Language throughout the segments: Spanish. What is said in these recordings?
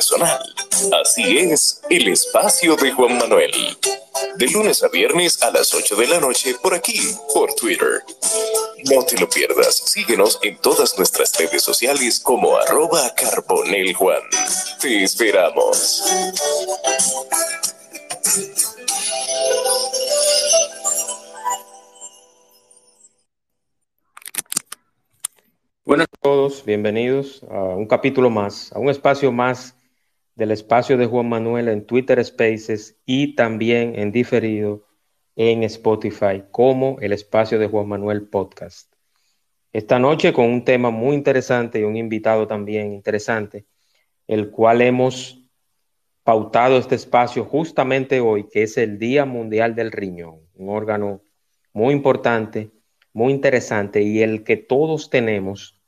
personal. Así es, el espacio de Juan Manuel. De lunes a viernes a las 8 de la noche por aquí, por Twitter. No te lo pierdas, síguenos en todas nuestras redes sociales como arroba carboneljuan. Te esperamos. Buenas a todos, bienvenidos a un capítulo más, a un espacio más del espacio de Juan Manuel en Twitter Spaces y también en diferido en Spotify como el espacio de Juan Manuel Podcast. Esta noche con un tema muy interesante y un invitado también interesante, el cual hemos pautado este espacio justamente hoy, que es el Día Mundial del Riñón, un órgano muy importante, muy interesante y el que todos tenemos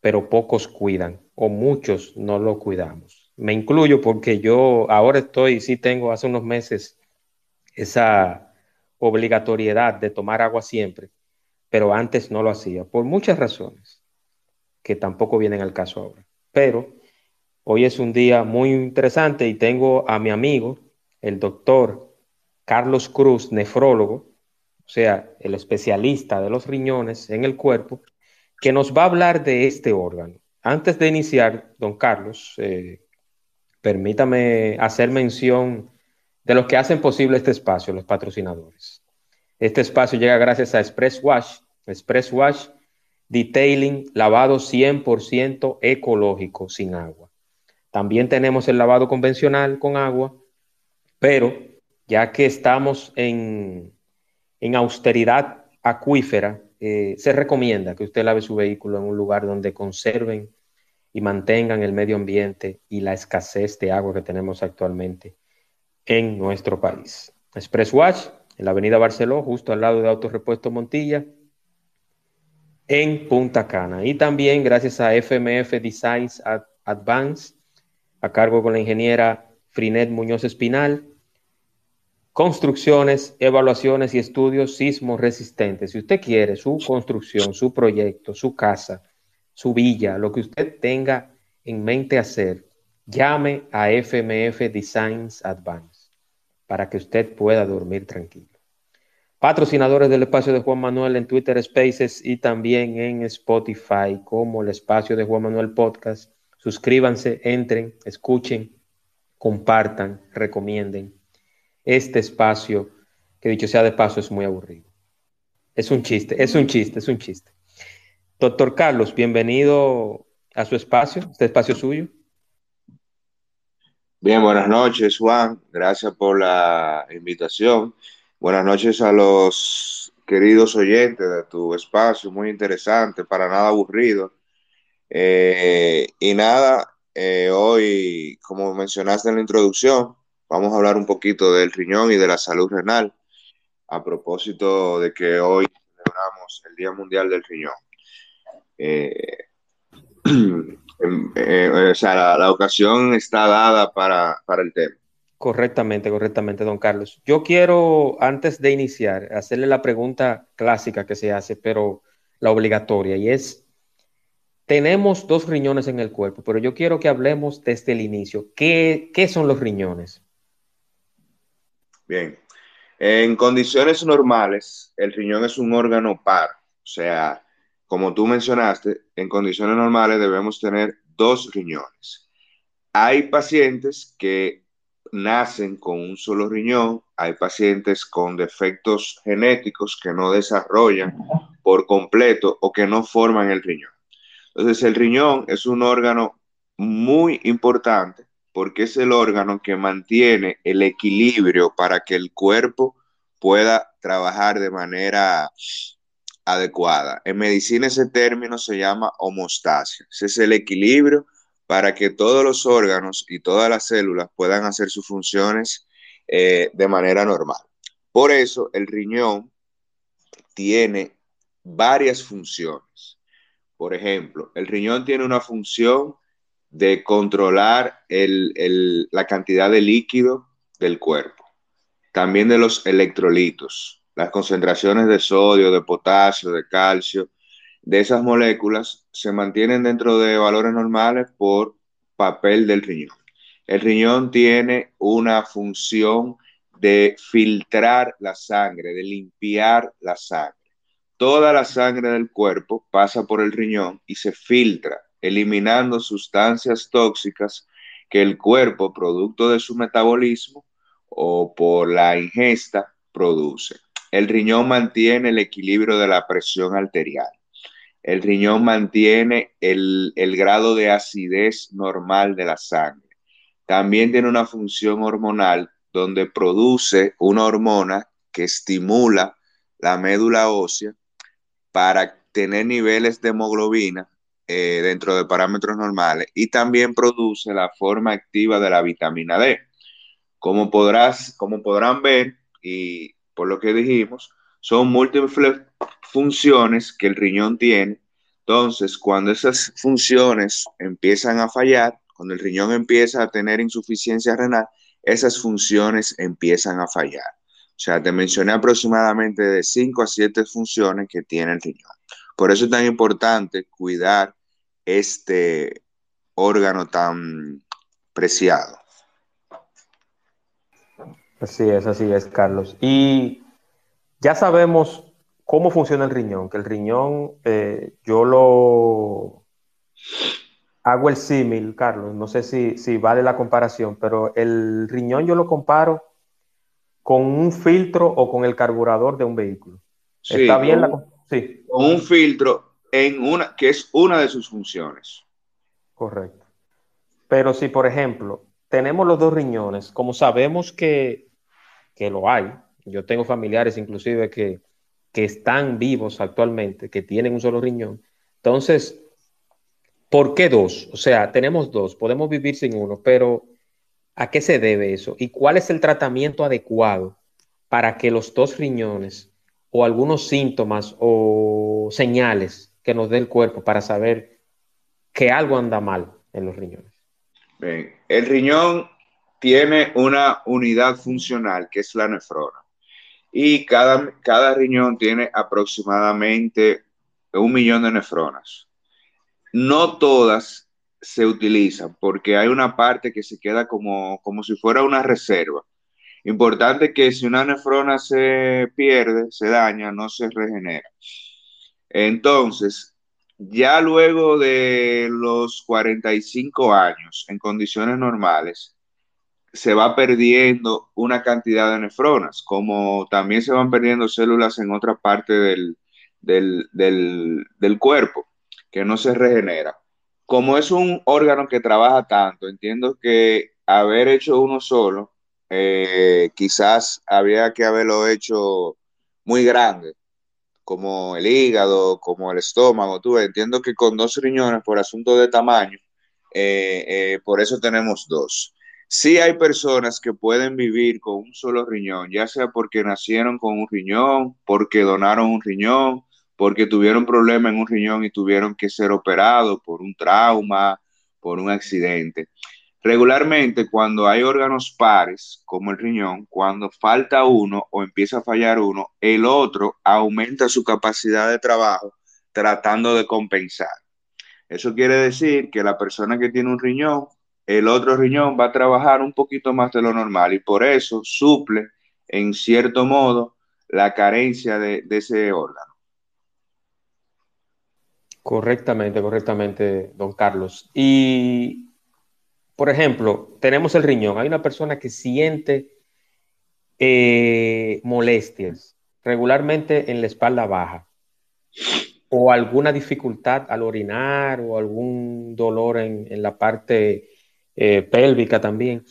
pero pocos cuidan o muchos no lo cuidamos. Me incluyo porque yo ahora estoy, sí tengo hace unos meses esa obligatoriedad de tomar agua siempre, pero antes no lo hacía por muchas razones que tampoco vienen al caso ahora. Pero hoy es un día muy interesante y tengo a mi amigo, el doctor Carlos Cruz, nefrólogo, o sea, el especialista de los riñones en el cuerpo, que nos va a hablar de este órgano. Antes de iniciar, don Carlos, eh, permítame hacer mención de los que hacen posible este espacio, los patrocinadores. Este espacio llega gracias a Express Wash, Express Wash Detailing, lavado 100% ecológico, sin agua. También tenemos el lavado convencional con agua, pero ya que estamos en, en austeridad acuífera, eh, se recomienda que usted lave su vehículo en un lugar donde conserven y mantengan el medio ambiente y la escasez de agua que tenemos actualmente en nuestro país. Express Wash, en la avenida Barceló, justo al lado de Autorepuesto Montilla, en Punta Cana. Y también gracias a FMF Designs Advance, a cargo con la ingeniera Frinet Muñoz Espinal, construcciones, evaluaciones y estudios sismo resistentes. Si usted quiere su construcción, su proyecto, su casa, su villa, lo que usted tenga en mente hacer, llame a FMF Designs Advance para que usted pueda dormir tranquilo. Patrocinadores del espacio de Juan Manuel en Twitter Spaces y también en Spotify como el espacio de Juan Manuel Podcast. Suscríbanse, entren, escuchen, compartan, recomienden este espacio, que dicho sea de paso, es muy aburrido. Es un chiste, es un chiste, es un chiste. Doctor Carlos, bienvenido a su espacio, este espacio suyo. Bien, buenas noches, Juan. Gracias por la invitación. Buenas noches a los queridos oyentes de tu espacio, muy interesante, para nada aburrido. Eh, y nada, eh, hoy, como mencionaste en la introducción, vamos a hablar un poquito del riñón y de la salud renal, a propósito de que hoy celebramos el Día Mundial del Riñón. Eh, eh, o sea, la, ocasión está dada para, para el tema. Correctamente, correctamente, don Carlos. Yo quiero, antes de iniciar, hacerle la pregunta clásica que se hace, pero la obligatoria, y es, tenemos dos riñones en el cuerpo, pero yo quiero que hablemos desde el inicio. ¿Qué, qué son los riñones? Bien. En condiciones normales, el riñón es un órgano par. O sea, como tú mencionaste, en condiciones normales debemos tener dos riñones. Hay pacientes que nacen con un solo riñón, hay pacientes con defectos genéticos que no desarrollan por completo o que no forman el riñón. Entonces, el riñón es un órgano muy importante porque es el órgano que mantiene el equilibrio para que el cuerpo pueda trabajar de manera adecuada. En medicina ese término se llama homostasia. Ese es el equilibrio para que todos los órganos y todas las células puedan hacer sus funciones eh, de manera normal. Por eso el riñón tiene varias funciones. Por ejemplo, el riñón tiene una función de controlar la cantidad de líquido del cuerpo, también de los electrolitos, las concentraciones de sodio, de potasio, de calcio, de esas moléculas se mantienen dentro de valores normales por papel del riñón. El riñón tiene una función de filtrar la sangre, de limpiar la sangre. Toda la sangre del cuerpo pasa por el riñón y se filtra, eliminando sustancias tóxicas que el cuerpo, producto de su metabolismo o por la ingesta, produce. El riñón mantiene el equilibrio de la presión arterial. El riñón mantiene el, el grado de acidez normal de la sangre. También tiene una función hormonal donde produce una hormona que estimula la médula ósea para tener niveles de hemoglobina eh, dentro de parámetros normales y también produce la forma activa de la vitamina D. Como, podrás, como podrán ver, y por lo que dijimos, son múltiples funciones que el riñón tiene. Entonces, cuando esas funciones empiezan a fallar, cuando el riñón empieza a tener insuficiencia renal, esas funciones empiezan a fallar. O sea, te mencioné aproximadamente de 5 a 7 funciones que tiene el riñón. Por eso es tan importante cuidar este órgano tan preciado. Así es, así es, Carlos. Y ya sabemos cómo funciona el riñón, que el riñón eh, yo lo hago el símil, Carlos, no sé si, si vale la comparación, pero el riñón yo lo comparo con un filtro o con el carburador de un vehículo. ¿Está bien? la... sí. Con un filtro en una, que es una de sus funciones. Correcto. Pero si, por ejemplo, tenemos los dos riñones, como sabemos que, que lo hay, yo tengo familiares inclusive que, que están vivos actualmente, que tienen un solo riñón, entonces, ¿por qué dos? O sea, tenemos dos, podemos vivir sin uno, pero ¿A qué se debe eso? ¿Y cuál es el tratamiento adecuado para que los dos riñones o algunos síntomas o señales que nos dé el cuerpo para saber que algo anda mal en los riñones? El riñón tiene una unidad funcional que es la nefrona y cada, cada riñón tiene aproximadamente un millón de nefronas. No todas se utilizan porque hay una parte que se queda como, como si fuera una reserva. Importante que si una nefrona se pierde, se daña, no se regenera. Entonces, ya luego de los 45 años, en condiciones normales, se va perdiendo una cantidad de nefronas, como también se van perdiendo células en otra parte del, del, del cuerpo, que no se regenera como es un órgano que trabaja tanto, entiendo que haber hecho uno solo, eh, quizás había que haberlo hecho muy grande, como el hígado, como el estómago. Tú entiendo que con dos riñones, por asunto de tamaño, eh, eh, por eso tenemos dos. Sí hay personas que pueden vivir con un solo riñón, ya sea porque nacieron con un riñón, porque donaron un riñón, porque tuvieron problema en un riñón y tuvieron que ser operados por un trauma, por un accidente. Regularmente, cuando hay órganos pares, como el riñón, cuando falta uno o empieza a fallar uno, el otro aumenta su capacidad de trabajo tratando de compensar. Eso quiere decir que la persona que tiene un riñón, el otro riñón va a trabajar un poquito más de lo normal y por eso suple, en cierto modo, la carencia de, ese órgano. Correctamente, correctamente, don Carlos. Y, por ejemplo, tenemos el riñón. Hay una persona que siente eh, molestias regularmente en la espalda baja o alguna dificultad al orinar o algún dolor en, la parte eh, pélvica también.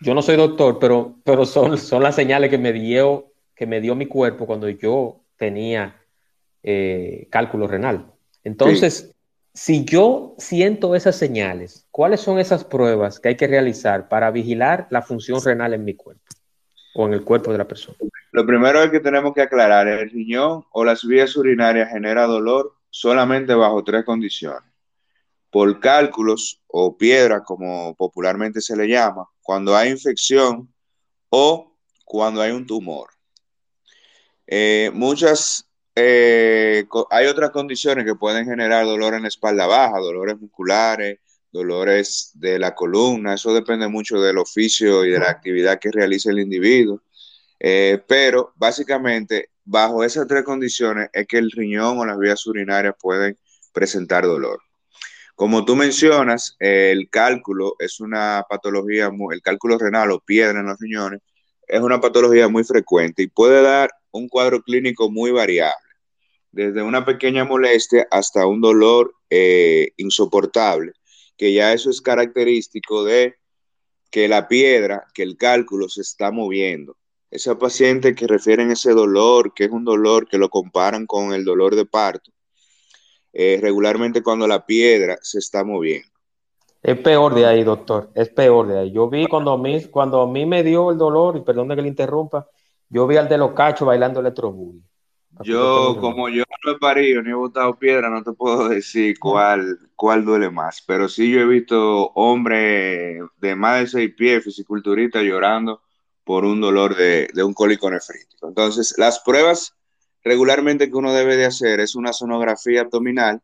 Yo no soy doctor, pero, pero son, son las señales que me dio, que me dio mi cuerpo cuando yo tenía eh, cálculo renal. Entonces, si yo siento esas señales, ¿cuáles son esas pruebas que hay que realizar para vigilar la función renal en mi cuerpo o en el cuerpo de la persona? Lo primero es que tenemos que aclarar, el riñón o las vías urinarias genera dolor solamente bajo tres condiciones. Por cálculos o piedra, como popularmente se le llama, cuando hay infección o cuando hay un tumor. Eh, muchas eh, hay otras condiciones que pueden generar dolor en la espalda baja, dolores musculares, dolores de la columna, eso depende mucho del oficio y de la actividad que realice el individuo. Eh, pero básicamente, bajo esas tres condiciones es que el riñón o las vías urinarias pueden presentar dolor. Como tú mencionas, el cálculo es una patología, el cálculo renal o piedra en los riñones es una patología muy frecuente y puede dar un cuadro clínico muy variable, desde una pequeña molestia hasta un dolor eh, insoportable, que ya eso es característico de que la piedra, que el cálculo se está moviendo. Esa paciente que refieren ese dolor, que es un dolor que lo comparan con el dolor de parto, eh, regularmente cuando la piedra se está moviendo. Es peor de ahí, doctor, es peor de ahí. Yo vi cuando a mí, cuando a mí me dio el dolor, y perdón de que le interrumpa, yo vi al de los cachos bailando electrobully. Yo, como yo no he parido ni he botado piedra, no te puedo decir cuál, cuál duele más, pero sí yo he visto hombres de más de seis pies, fisiculturistas, llorando por un dolor de, de un cólico nefrítico. Entonces, las pruebas regularmente que uno debe de hacer es una sonografía abdominal,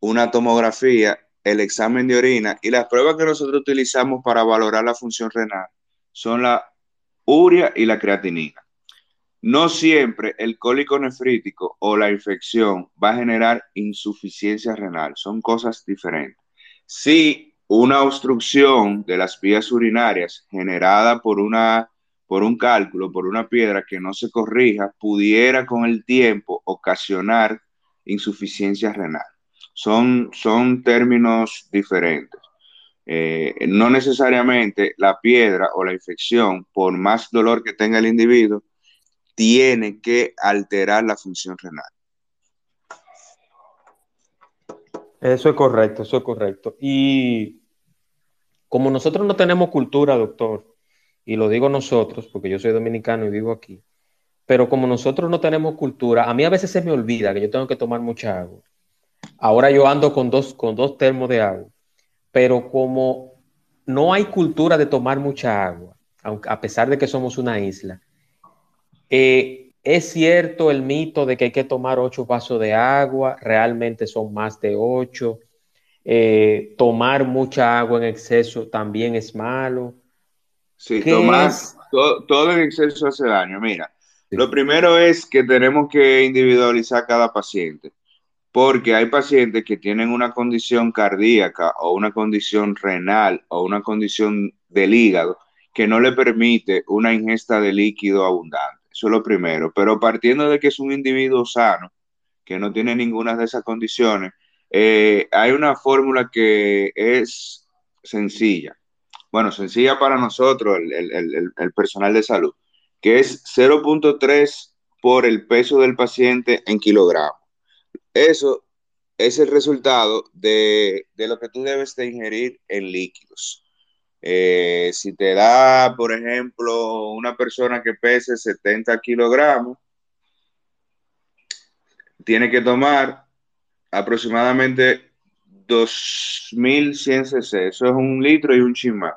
una tomografía, el examen de orina y las pruebas que nosotros utilizamos para valorar la función renal son la urea y la creatinina. No siempre el cólico nefrítico o la infección va a generar insuficiencia renal, son cosas diferentes. Si una obstrucción de las vías urinarias generada por una por un cálculo, por una piedra que no se corrija, pudiera con el tiempo ocasionar insuficiencia renal. Son, son términos diferentes. Eh, no necesariamente la piedra o la infección, por más dolor que tenga el individuo, tiene que alterar la función renal. Eso es correcto, eso es correcto. Y como nosotros no tenemos cultura, doctor, y lo digo nosotros, porque yo soy dominicano y vivo aquí, pero como nosotros no tenemos cultura, a mí a veces se me olvida que yo tengo que tomar mucha agua. Ahora yo ando con dos, con dos termos de agua, pero como no hay cultura de tomar mucha agua, a pesar de que somos una isla, eh, es cierto el mito de que hay que tomar ocho vasos de agua, realmente son más de ocho. Eh, tomar mucha agua en exceso también es malo. Sí, tomar todo, en exceso hace daño. Mira, lo primero es que tenemos que individualizar cada paciente, porque hay pacientes que tienen una condición cardíaca o una condición renal o una condición del hígado que no le permite una ingesta de líquido abundante. Eso es lo primero. Pero partiendo de que es un individuo sano, que no tiene ninguna de esas condiciones, eh, hay una fórmula que es sencilla bueno, sencilla para nosotros, el, personal de salud, que es 0.3 por el peso del paciente en kilogramos. Eso es el resultado de, lo que tú debes de ingerir en líquidos. Eh, si te da, por ejemplo, una persona que pese 70 kilogramos, tiene que tomar aproximadamente 2100 cc, eso es un litro y un chimá.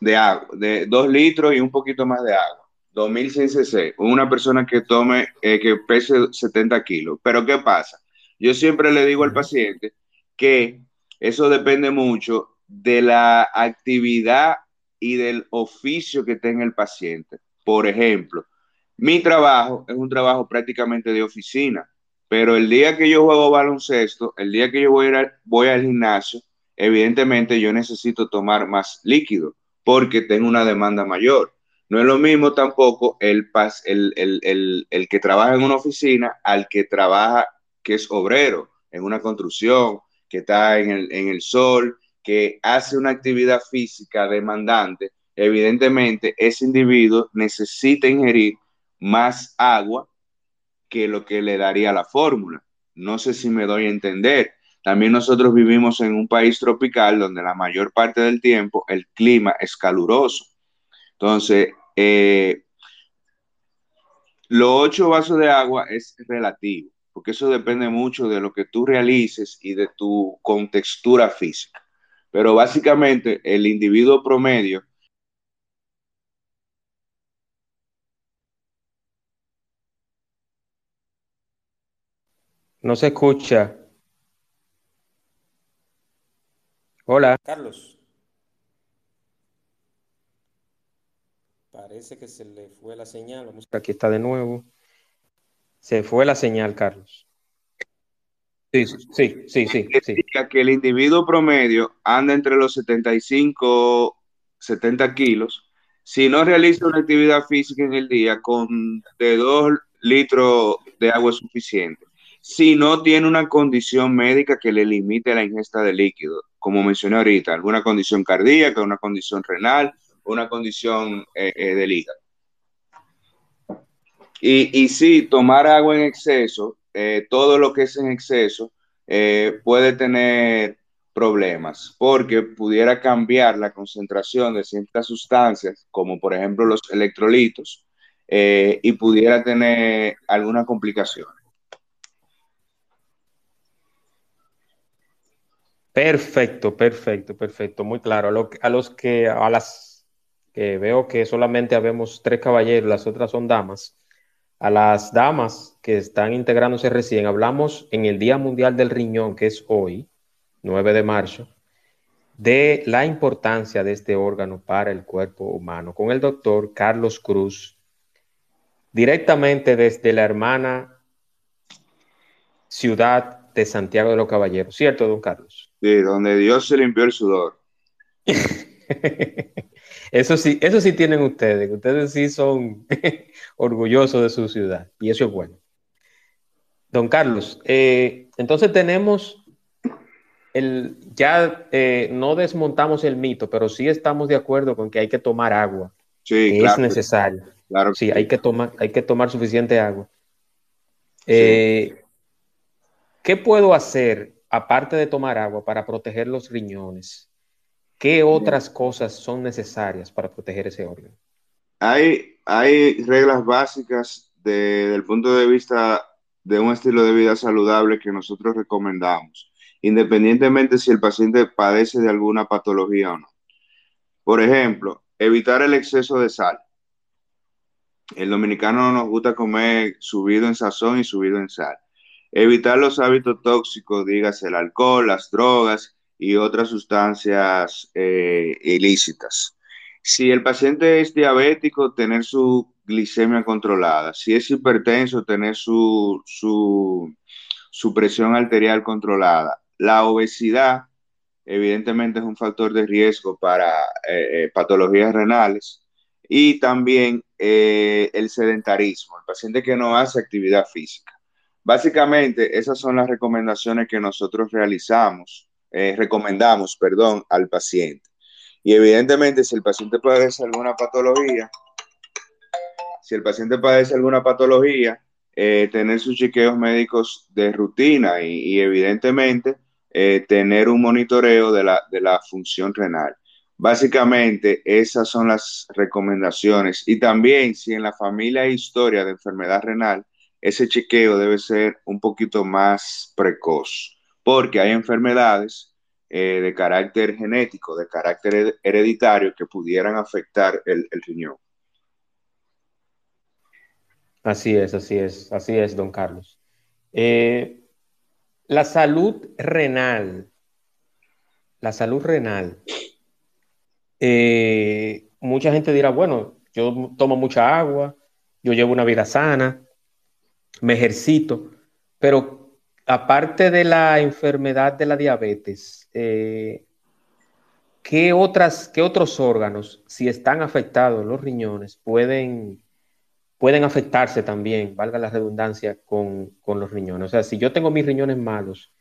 De agua, de dos litros y un poquito más de agua. 2100 cc, una persona que tome, eh, que pese 70 kilos. Pero ¿qué pasa? Yo siempre le digo al paciente que eso depende mucho de la actividad y del oficio que tenga el paciente. Por ejemplo, mi trabajo es un trabajo prácticamente de oficina. Pero el día que yo juego baloncesto, el día que yo voy, voy al gimnasio, evidentemente yo necesito tomar más líquido porque tengo una demanda mayor. No es lo mismo tampoco el, el, el, que trabaja en una oficina al que trabaja, que es obrero, en una construcción, que está en el, en el sol, que hace una actividad física demandante. Evidentemente, ese individuo necesita ingerir más agua que lo que le daría la fórmula. No sé si me doy a entender. También nosotros vivimos en un país tropical donde la mayor parte del tiempo el clima es caluroso. Entonces, eh, los ocho vasos de agua es relativo, porque eso depende mucho de lo que tú realices y de tu contextura física. Pero básicamente el individuo promedio No se escucha. Hola, Carlos. Parece que se le fue la señal. Vamos aquí está de nuevo. Se fue la señal, Carlos. Sí, sí, sí, sí. sí. Que el individuo promedio anda entre los 75, 70 kilos. Si no realiza una actividad física en el día, con de 2 litros de agua suficiente. Si no tiene una condición médica que le limite la ingesta de líquido, como mencioné ahorita, alguna condición cardíaca, una condición renal, una condición eh, eh, del hígado. Y, y sí, tomar agua en exceso eh, todo lo que es en exceso eh, puede tener problemas porque pudiera cambiar la concentración de ciertas sustancias, como por ejemplo los electrolitos, y pudiera tener alguna complicación. Perfecto, perfecto, perfecto, muy claro. A, los que, a las que veo que solamente habemos tres caballeros, las otras son damas a las damas que están integrándose recién, hablamos en el Día Mundial del Riñón, que es hoy, 9 de marzo, de la importancia de este órgano para el cuerpo humano, con el doctor Carlos Cruz, directamente desde la hermana ciudad de Santiago de los Caballeros, ¿cierto, don Carlos? Sí, donde Dios se limpió el sudor. Eso sí, eso sí tienen ustedes, ustedes sí son orgullosos de su ciudad y eso es bueno. Don Carlos, eh, entonces tenemos el, ya eh, no desmontamos el mito, pero sí estamos de acuerdo con que hay que tomar agua. Sí, es necesario. Claro. Sí, hay que tomar, hay que tomar suficiente agua. Eh, ¿Qué puedo hacer aparte de tomar agua para proteger los riñones? ¿Qué otras cosas son necesarias para proteger ese órgano? Hay, hay reglas básicas desde el punto de vista de un estilo de vida saludable que nosotros recomendamos, independientemente si el paciente padece de alguna patología o no. Por ejemplo, evitar el exceso de sal. El dominicano nos gusta comer subido en sazón y subido en sal. Evitar los hábitos tóxicos, dígase el alcohol, las drogas y otras sustancias eh, ilícitas. Si el paciente es diabético, tener su glicemia controlada. Si es hipertenso, tener su, su, presión arterial controlada. La obesidad, evidentemente, es un factor de riesgo para eh, eh, patologías renales. Y también el sedentarismo, el paciente que no hace actividad física. Básicamente, esas son las recomendaciones que nosotros realizamos eh, recomendamos, perdón, al paciente. Y evidentemente, si el paciente padece alguna patología, si el paciente padece alguna patología, eh, tener sus chequeos médicos de rutina y, evidentemente eh, tener un monitoreo de la, de la función renal. Básicamente, esas son las recomendaciones. Y también, si en la familia hay historia de enfermedad renal, ese chequeo debe ser un poquito más precoz porque hay enfermedades eh, de carácter genético, de carácter hereditario que pudieran afectar el, riñón. Así es, así es, así es, don Carlos. Eh, la salud renal, la salud renal, eh, mucha gente dirá, bueno, yo tomo mucha agua, yo llevo una vida sana, me ejercito, pero aparte de la enfermedad de la diabetes, eh, ¿qué, otras, ¿qué otros órganos, si están afectados los riñones, pueden, pueden afectarse también, valga la redundancia, con, los riñones? O sea, si yo tengo mis riñones malos,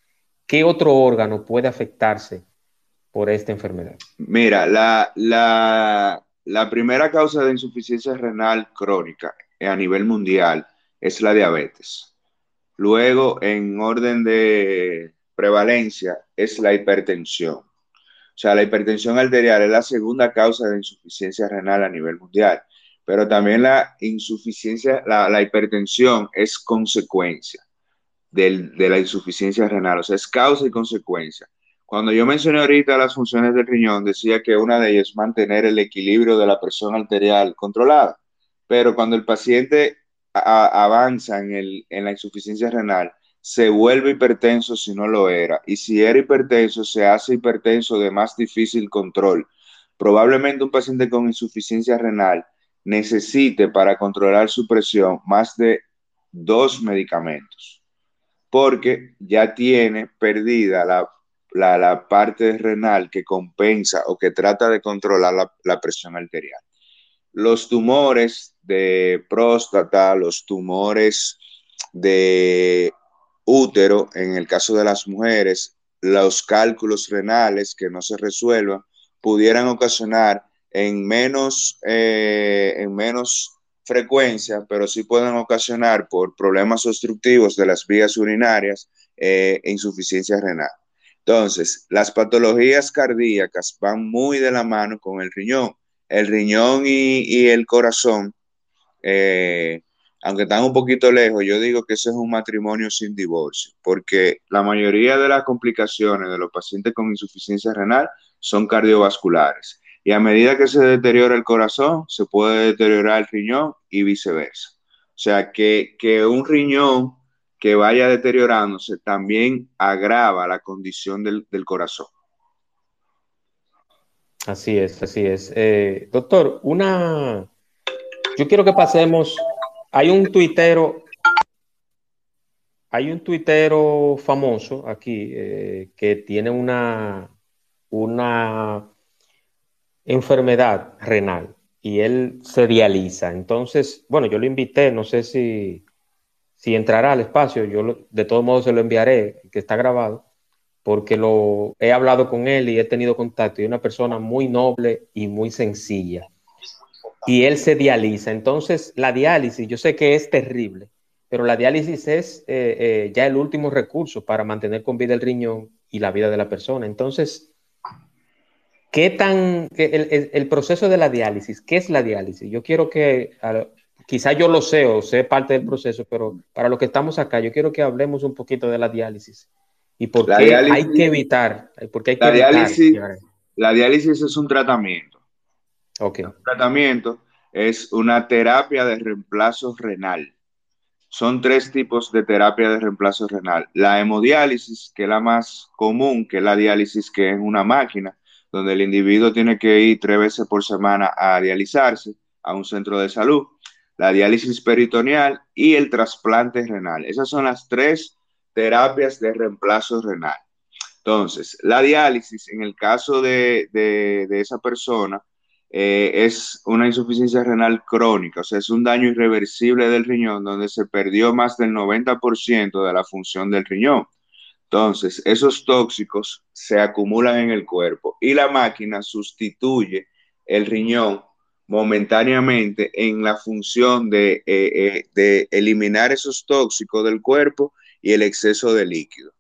¿qué otro órgano puede afectarse por esta enfermedad? Mira, la, la primera causa de insuficiencia renal crónica a nivel mundial es la diabetes. Luego, en orden de prevalencia, es la hipertensión. O sea, la hipertensión arterial es la segunda causa de insuficiencia renal a nivel mundial, pero también la insuficiencia, la, hipertensión es consecuencia de la insuficiencia renal, o sea, es causa y consecuencia. Cuando yo mencioné ahorita las funciones del riñón, decía que una de ellas es mantener el equilibrio de la presión arterial controlada, pero cuando el paciente avanza en, el, en la insuficiencia renal, se vuelve hipertenso si no lo era. Y si era hipertenso, se hace hipertenso de más difícil control. Probablemente un paciente con insuficiencia renal necesite para controlar su presión más de dos medicamentos, porque ya tiene perdida la, parte renal que compensa o que trata de controlar la, la presión arterial. Los tumores de próstata, los tumores de útero, en el caso de las mujeres, los cálculos renales que no se resuelvan, pudieran ocasionar en menos, eh, en menos frecuencia, pero sí pueden ocasionar por problemas obstructivos de las vías urinarias eh, insuficiencia renal. Entonces, las patologías cardíacas van muy de la mano con el riñón. El riñón y, el corazón eh, aunque están un poquito lejos, yo digo que ese es un matrimonio sin divorcio, porque la mayoría de las complicaciones de los pacientes con insuficiencia renal son cardiovasculares. Y a medida que se deteriora el corazón, se puede deteriorar el riñón y viceversa. O sea, que, un riñón que vaya deteriorándose también agrava la condición del, corazón. Así es, así es. Eh, doctor, una... Yo quiero que pasemos hay un tuitero, hay un tuitero famoso aquí eh, que tiene una, una enfermedad renal y él se dializa. Entonces, bueno, yo lo invité, no sé si, si entrará al espacio, yo de todos modos se lo enviaré, que está grabado, porque lo he hablado con él y he tenido contacto y una persona muy noble y muy sencilla y él se dializa. Entonces, la diálisis, yo sé que es terrible, pero la diálisis es eh, eh, ya el último recurso para mantener con vida el riñón y la vida de la persona. Entonces, ¿qué tan, el, proceso de la diálisis, qué es la diálisis? Yo quiero que, quizá yo lo sé o sé parte del proceso, pero para los que estamos acá, yo quiero que hablemos un poquito de la diálisis y por qué hay que evitar, porque hay que la diálisis, la diálisis es un tratamiento el tratamiento es una terapia de reemplazo renal. Son tres tipos de terapia de reemplazo renal. La hemodiálisis, que es la más común, que es la diálisis que es una máquina, donde el individuo tiene que ir tres veces por semana a dializarse a un centro de salud. La diálisis peritoneal y el trasplante renal. Esas son las tres terapias de reemplazo renal. Entonces, la diálisis, en el caso de, de esa persona, eh, es una insuficiencia renal crónica, o sea, es un daño irreversible del riñón donde se perdió más del 90% de la función del riñón. Entonces, esos tóxicos se acumulan en el cuerpo y la máquina sustituye el riñón momentáneamente en la función de, eh, eh, de eliminar esos tóxicos del cuerpo y el exceso de líquido.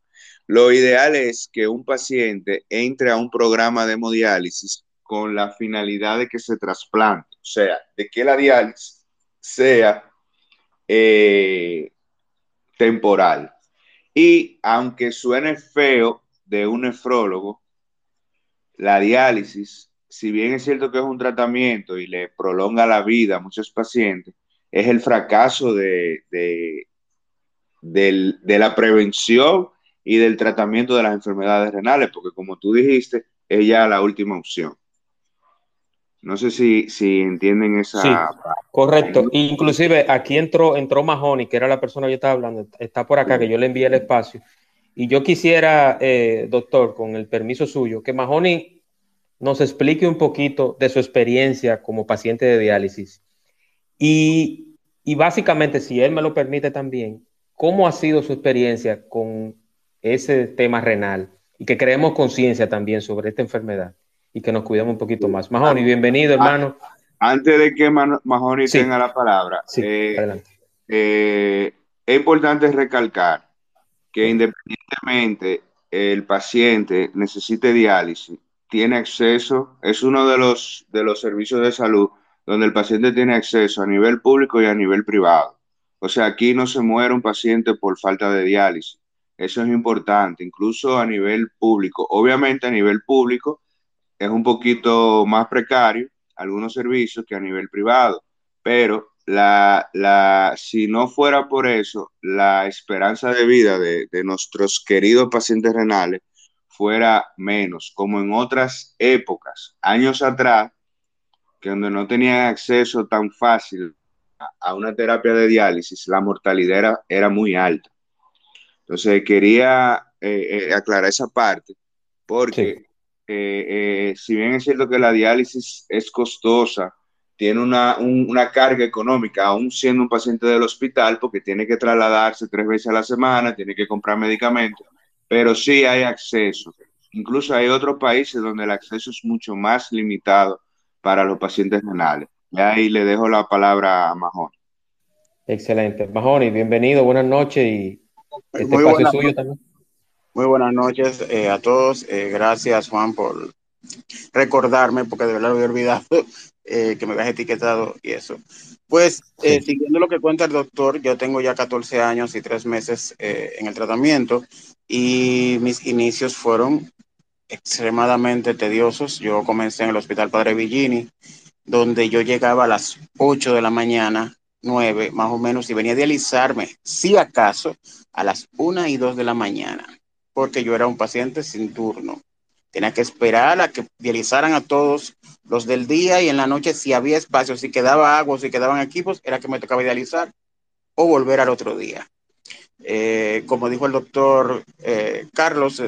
Lo ideal es que un paciente entre a un programa de hemodiálisis con la finalidad de que se trasplante, o sea, de que la diálisis sea eh, temporal. Y aunque suene feo de un nefrólogo, la diálisis, si bien es cierto que es un tratamiento y le prolonga la vida a muchos pacientes, es el fracaso de, de, de la prevención y del tratamiento de las enfermedades renales, porque como tú dijiste, es ya la última opción. No sé si, si entienden esa. Sí, correcto. Inclusive aquí entró, entró Mahoney, que era la persona que yo estaba hablando, está por acá, que yo le envié el espacio. Y yo quisiera, eh, doctor, con el permiso suyo, que Mahoney nos explique un poquito de su experiencia como paciente de diálisis. Y, y básicamente, si él me lo permite también, ¿cómo ha sido su experiencia con ese tema renal? Y que creemos conciencia también sobre esta enfermedad y que nos cuidemos un poquito más. Mahoney, bienvenido, hermano. Antes de que Mahoney tenga la palabra, eh, eh, es importante recalcar que independientemente el paciente necesite diálisis, tiene acceso, es uno de los, de los servicios de salud donde el paciente tiene acceso a nivel público y a nivel privado. O sea, aquí no se muere un paciente por falta de diálisis. Eso es importante, incluso a nivel público. Obviamente a nivel público es un poquito más precario algunos servicios que a nivel privado, pero la, la, si no fuera por eso, la esperanza de vida de, de nuestros queridos pacientes renales fuera menos, como en otras épocas, años atrás, que donde no tenían acceso tan fácil a una terapia de diálisis, la mortalidad era, muy alta. Entonces, quería eh, eh, aclarar esa parte, porque eh, si bien es cierto que la diálisis es costosa, tiene una, una, carga económica, aún siendo un paciente del hospital, porque tiene que trasladarse tres veces a la semana, tiene que comprar medicamentos, pero sí hay acceso. Incluso hay otros países donde el acceso es mucho más limitado para los pacientes renales. Y ahí le dejo la palabra a Mahón. Excelente. Mahón, bienvenido, buenas noches y este Muy espacio suyo también. Muy buenas noches eh, a todos. Eh, gracias, Juan, por recordarme, porque de verdad lo había olvidado eh, que me habías etiquetado y eso. Pues, siguiendo lo que cuenta el doctor, yo tengo ya 14 años y 3 meses en el tratamiento y mis inicios fueron extremadamente tediosos. Yo comencé en el Hospital Padre Villini, donde yo llegaba a las 8 de la mañana, 9 más o menos, y venía a dializarme, si acaso, a las 1 y 2 de la mañana, porque yo era un paciente sin turno. Tenía que esperar a que dializaran a todos los del día y en la noche, si había espacio, si quedaba agua, si quedaban equipos, era que me tocaba dializar o volver al otro día. Eh, como dijo el doctor eh, Carlos,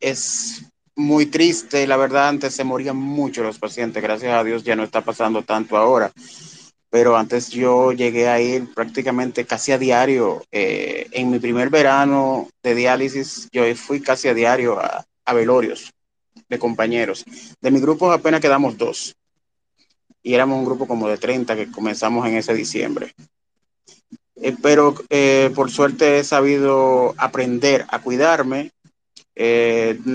es muy triste, la verdad, antes se morían mucho los pacientes, gracias a Dios ya no está pasando tanto ahora, pero antes yo llegué a ir prácticamente casi a diario, eh, en mi primer verano de diálisis, yo fui casi a diario a, velorios de compañeros. De mi grupo apenas quedamos dos, y éramos un grupo como de 30 que comenzamos en ese diciembre. Eh, pero eh, por suerte he sabido aprender a cuidarme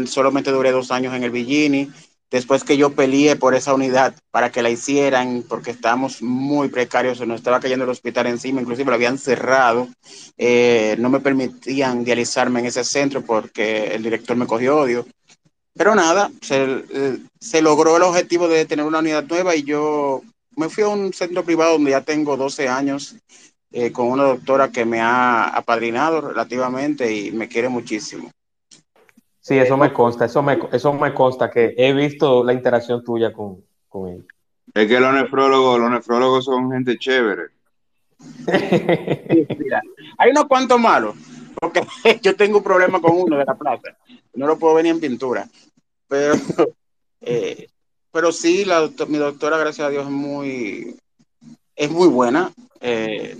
solamente duré dos años en el Villini. Después que yo peleé por esa unidad para que la hicieran, porque estábamos muy precarios, se nos estaba cayendo el hospital encima, inclusive lo habían cerrado. Eh, no me permitían dializarme en ese centro porque el director me cogió odio. Pero nada, eh, se logró el objetivo de tener una unidad nueva y yo me fui a un centro privado donde ya tengo 12 años con una doctora que me ha apadrinado relativamente y me quiere muchísimo. Sí, eso me consta, eso me, eso me consta que he visto la interacción tuya con, con él. Es que los nefrólogos, los nefrólogos son gente chévere. hay unos cuantos malos, porque yo tengo un problema con uno de la plaza, no lo puedo ver ni en pintura, pero, eh, pero sí, la, mi doctora, gracias a Dios, es muy, es muy buena eh,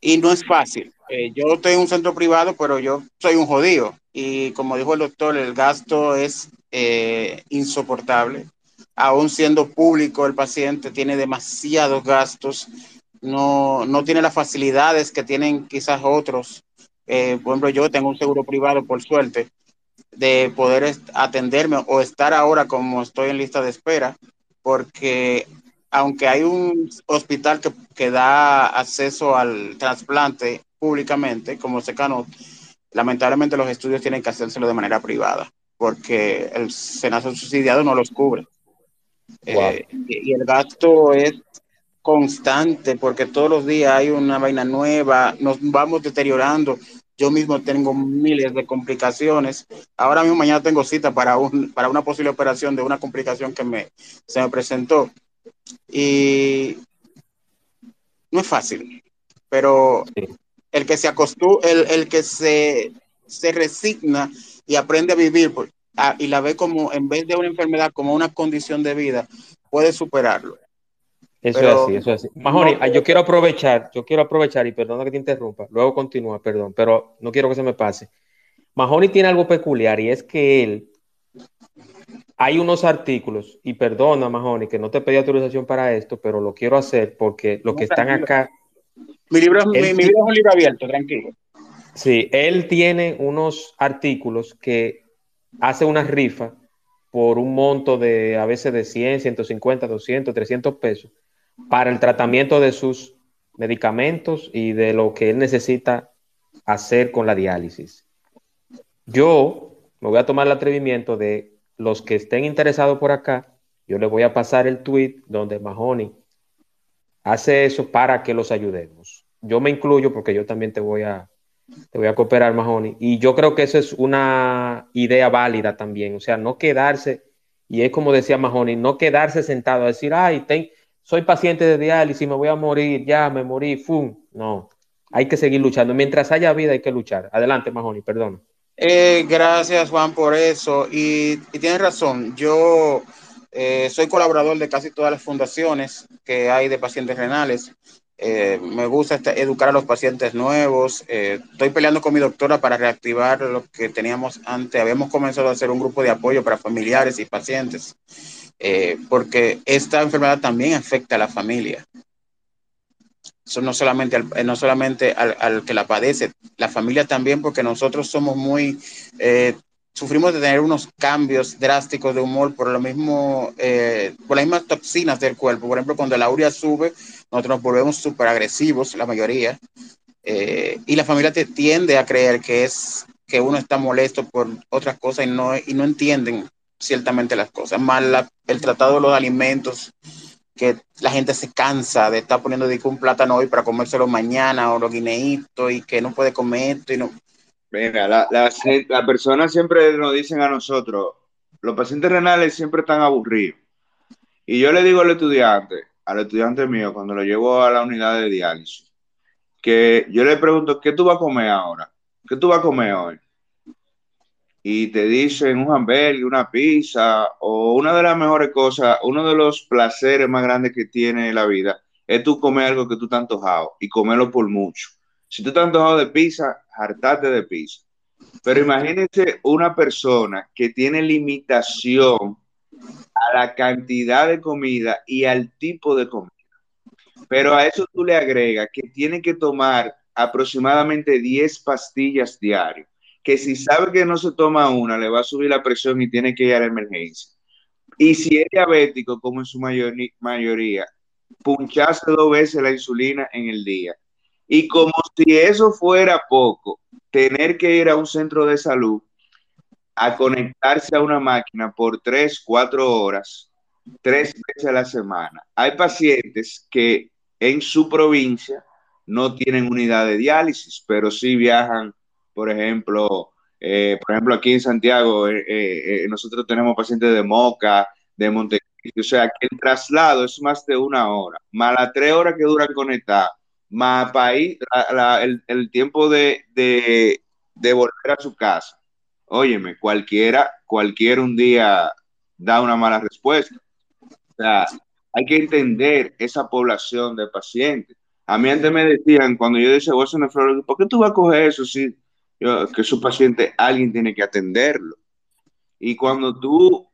y no es fácil. Eh, yo estoy en un centro privado, pero yo soy un jodido. Y como dijo el doctor, el gasto es eh, insoportable. Aún siendo público, el paciente tiene demasiados gastos, no, no tiene las facilidades que tienen quizás otros. Eh, por ejemplo, yo tengo un seguro privado, por suerte, de poder atenderme o estar ahora como estoy en lista de espera, porque aunque hay un hospital que, que da acceso al trasplante públicamente, como Secano, lamentablemente los estudios tienen que hacérselo de manera privada, porque el Senado subsidiado no los cubre. Eh, y, el gasto es constante, porque todos los días hay una vaina nueva, nos vamos deteriorando. Yo mismo tengo miles de complicaciones. Ahora mismo mañana tengo cita para, un, para una posible operación de una complicación que me, se me presentó. Y no es fácil, pero el que se acostumbra, el, que se, se, resigna y aprende a vivir y la ve como, en vez de una enfermedad, como una condición de vida, puede superarlo. Eso es así, eso es así. Majoni, yo quiero aprovechar, yo quiero aprovechar, y perdona que te interrumpa, luego continúa, perdón, pero no quiero que se me pase. Mahoney tiene algo peculiar y es que él, hay unos artículos, y perdona, Mahoney, que no te pedí autorización para esto, pero lo quiero hacer porque los que están acá, mi libro, es, mi, un libro abierto, tranquilo. Sí, él tiene unos artículos que hace una rifa por un monto de a veces de 100, 150, 200, 300 pesos para el tratamiento de sus medicamentos y de lo que él necesita hacer con la diálisis. Yo me voy a tomar el atrevimiento de los que estén interesados por acá, yo les voy a pasar el tweet donde Mahoney hace eso para que los ayudemos. Yo me incluyo porque yo también te voy a, te voy a cooperar, Mahoney. Y yo creo que eso es una idea válida también. O sea, no quedarse, y es como decía Mahoney, no quedarse sentado a decir, ay, soy paciente de diálisis, me voy a morir, ya me morí, ¡fum! No, hay que seguir luchando. Mientras haya vida hay que luchar. Adelante, Mahoney, perdón. Eh, gracias, Juan, por eso. Y, y tienes razón, yo eh, soy colaborador de casi todas las fundaciones que hay de pacientes renales. Eh, me gusta educar a los pacientes nuevos. Eh, estoy peleando con mi doctora para reactivar lo que teníamos antes. Habíamos comenzado a hacer un grupo de apoyo para familiares y pacientes, porque esta enfermedad también afecta a la familia. Eso no solamente, al, no solamente al, que la padece, la familia también, porque nosotros somos muy sufrimos de tener unos cambios drásticos de humor por lo mismo, eh, por las mismas toxinas del cuerpo. Por ejemplo, cuando la urea sube, nosotros nos volvemos súper agresivos, la mayoría, eh, y la familia te tiende a creer que es que uno está molesto por otras cosas y no, y no entienden ciertamente las cosas. Más el tratado de los alimentos, que la gente se cansa de estar poniendo un plátano hoy para comérselo mañana o los guineitos y que no puede comer esto y no Venga, la, la, personas siempre nos dicen a nosotros, los pacientes renales siempre están aburridos. Y yo le digo al estudiante, al estudiante mío, cuando lo llevo a la unidad de diálisis, que yo le pregunto, ¿qué tú vas a comer ahora? ¿Qué tú vas a comer hoy? Y te dicen un hamburger, una pizza, o una de las mejores cosas, uno de los placeres más grandes que tiene la vida, es tú comer algo que tú te has antojado y comerlo por mucho. Si tú estás antojado de pizza, hartate de pizza. Pero imagínense una persona que tiene limitación a la cantidad de comida y al tipo de comida. Pero a eso tú le agregas que tiene que tomar aproximadamente 10 pastillas diarias, que si sabe que no se toma una, le va a subir la presión y tiene que ir a la emergencia. Y si es diabético, como en su mayoría, puncharse dos veces la insulina en el día. Y como si eso fuera poco, tener que ir a un centro de salud a conectarse a una máquina por tres, cuatro horas, tres veces a la semana. Hay pacientes que en su provincia no tienen unidad de diálisis, pero sí viajan, por ejemplo, eh, por ejemplo, aquí en Santiago, eh, eh, nosotros tenemos pacientes de Moca, de Montecristo, o sea, que el traslado es más de una hora, más las tres horas que duran conectadas más país, el, tiempo de, volver a su casa. Óyeme, cualquiera, cualquiera un día da una mala respuesta. O sea, hay que entender esa población de pacientes. A mí antes me decían, cuando yo decía, vos sos nefrólogo, ¿por qué tú vas a coger eso si que su paciente, alguien tiene que atenderlo? Y cuando tú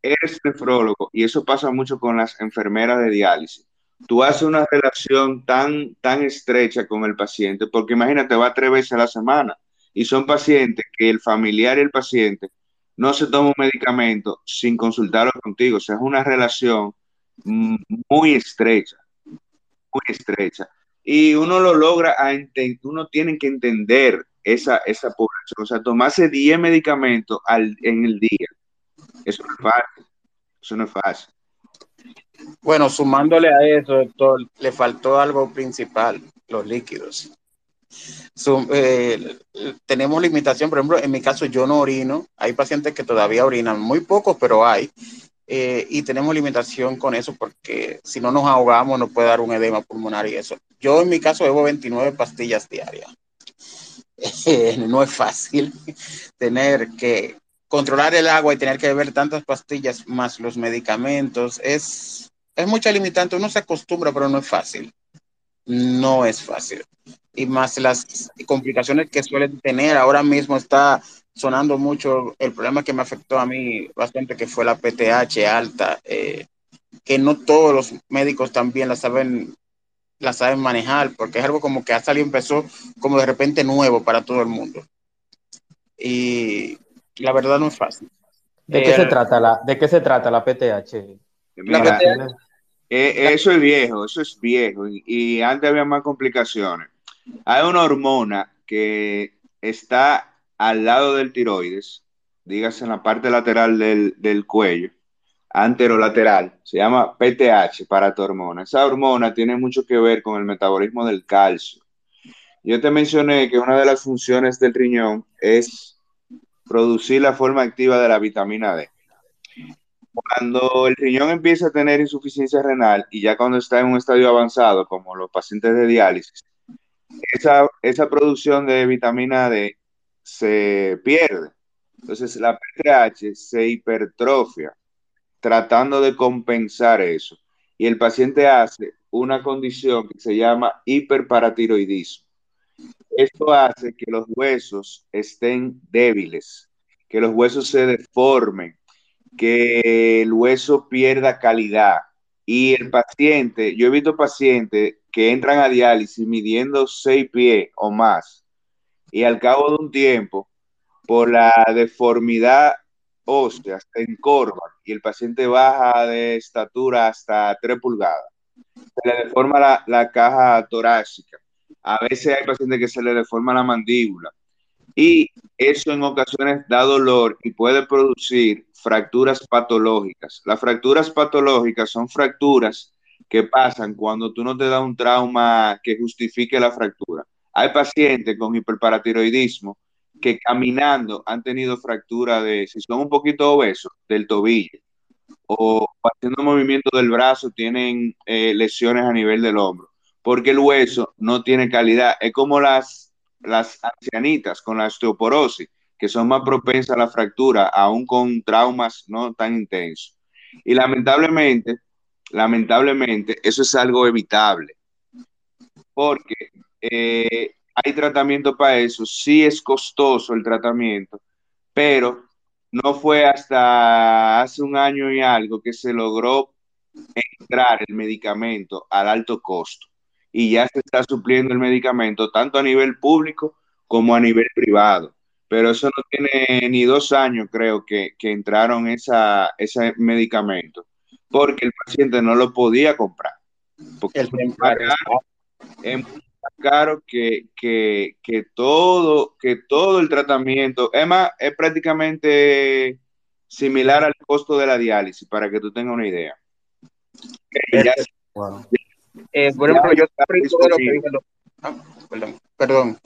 eres nefrólogo, y eso pasa mucho con las enfermeras de diálisis, tú haces una relación tan, tan estrecha con el paciente, porque imagínate, va tres veces a la semana y son pacientes que el familiar y el paciente no se toma un medicamento sin consultarlo contigo. O sea, es una relación muy estrecha, muy estrecha. Y uno lo logra, a uno tiene que entender esa, esa población. O sea, tomarse 10 medicamentos al, en el día. Eso no es fácil. Eso no es fácil. Bueno, sumándole a eso, doctor, le faltó algo principal, los líquidos. Eh, tenemos limitación, por ejemplo, en mi caso yo no orino, hay pacientes que todavía orinan, muy pocos, pero hay, eh, y tenemos limitación con eso porque si no nos ahogamos nos puede dar un edema pulmonar y eso. Yo en mi caso bebo 29 pastillas diarias. no es fácil tener que controlar el agua y tener que beber tantas pastillas más los medicamentos es es mucha limitante, uno se acostumbra, pero no es fácil. No es fácil. Y más las complicaciones que suelen tener. Ahora mismo está sonando mucho el problema que me afectó a mí bastante, que fue la PTH alta, eh, que no todos los médicos también la saben, la saben manejar, porque es algo como que hasta empezó como de repente nuevo para todo el mundo. Y la verdad no es fácil. ¿De qué se trata la, de qué se trata la PTH? Eh, eso es viejo, eso es viejo. Y, antes había más complicaciones. Hay una hormona que está al lado del tiroides, dígase en la parte lateral del, cuello. anterolateral, se llama PTH para tu hormona. Esa hormona tiene mucho que ver con el metabolismo del calcio. Yo te mencioné que una de las funciones del riñón es producir la forma activa de la vitamina D. Cuando el riñón empieza a tener insuficiencia renal y ya cuando está en un estadio avanzado, como los pacientes de diálisis, esa, esa producción de vitamina D se pierde. Entonces la PTH se hipertrofia tratando de compensar eso. Y el paciente hace una condición que se llama hiperparatiroidismo. Esto hace que los huesos estén débiles, que los huesos se deformen, que el hueso pierda calidad. Y el paciente, yo he visto pacientes que entran a diálisis midiendo 6 pies o más, y al cabo de un tiempo, por la deformidad ósea, se encorvan y el paciente baja de estatura hasta 3 pulgadas. Se le deforma la, la caja torácica. A veces hay pacientes que se le deforma la mandíbula. Y eso en ocasiones da dolor y puede producir fracturas patológicas. Las fracturas patológicas son fracturas que pasan cuando tú no te das un trauma que justifique la fractura. Hay pacientes con hiperparatiroidismo que caminando han tenido fractura de, si son un poquito obesos, del tobillo o haciendo movimiento del brazo tienen eh, lesiones a nivel del hombro, porque el hueso no tiene calidad. Es como las, las ancianitas con la osteoporosis, que son más propensas a la fractura, aún con traumas no tan intensos. Y lamentablemente, lamentablemente, eso es algo evitable, porque eh, hay tratamiento para eso, sí es costoso el tratamiento, pero no fue hasta hace un año y algo que se logró entrar el medicamento al alto costo y ya se está supliendo el medicamento tanto a nivel público como a nivel privado. Pero eso no tiene ni dos años, creo, que, entraron esa, ese medicamento, porque el paciente no lo podía comprar. Porque el es caro que, que, que, todo, que todo el tratamiento, es es prácticamente similar al costo de la diálisis, para que tú tengas una idea. Eh, por ejemplo, yo ah, perdón, perdón.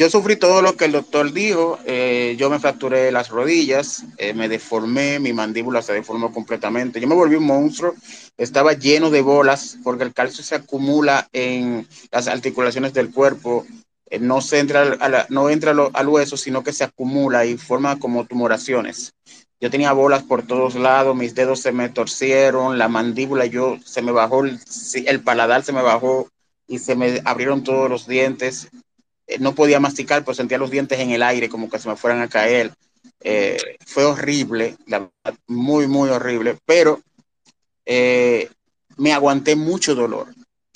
Yo sufrí todo lo que el doctor dijo. Eh, yo me fracturé las rodillas, eh, me deformé, mi mandíbula se deformó completamente. Yo me volví un monstruo. Estaba lleno de bolas porque el calcio se acumula en las articulaciones del cuerpo. Eh, no, se entra, al hueso, sino que se acumula y forma como tumoraciones. Yo tenía bolas por todos lados, mis dedos se me torcieron, la mandíbula yo se me bajó, el paladar se me bajó y se me abrieron todos los dientes no podía masticar, pues sentía los dientes en el aire como que se me fueran a caer. Eh, fue horrible, muy, muy horrible, pero eh, me aguanté mucho dolor.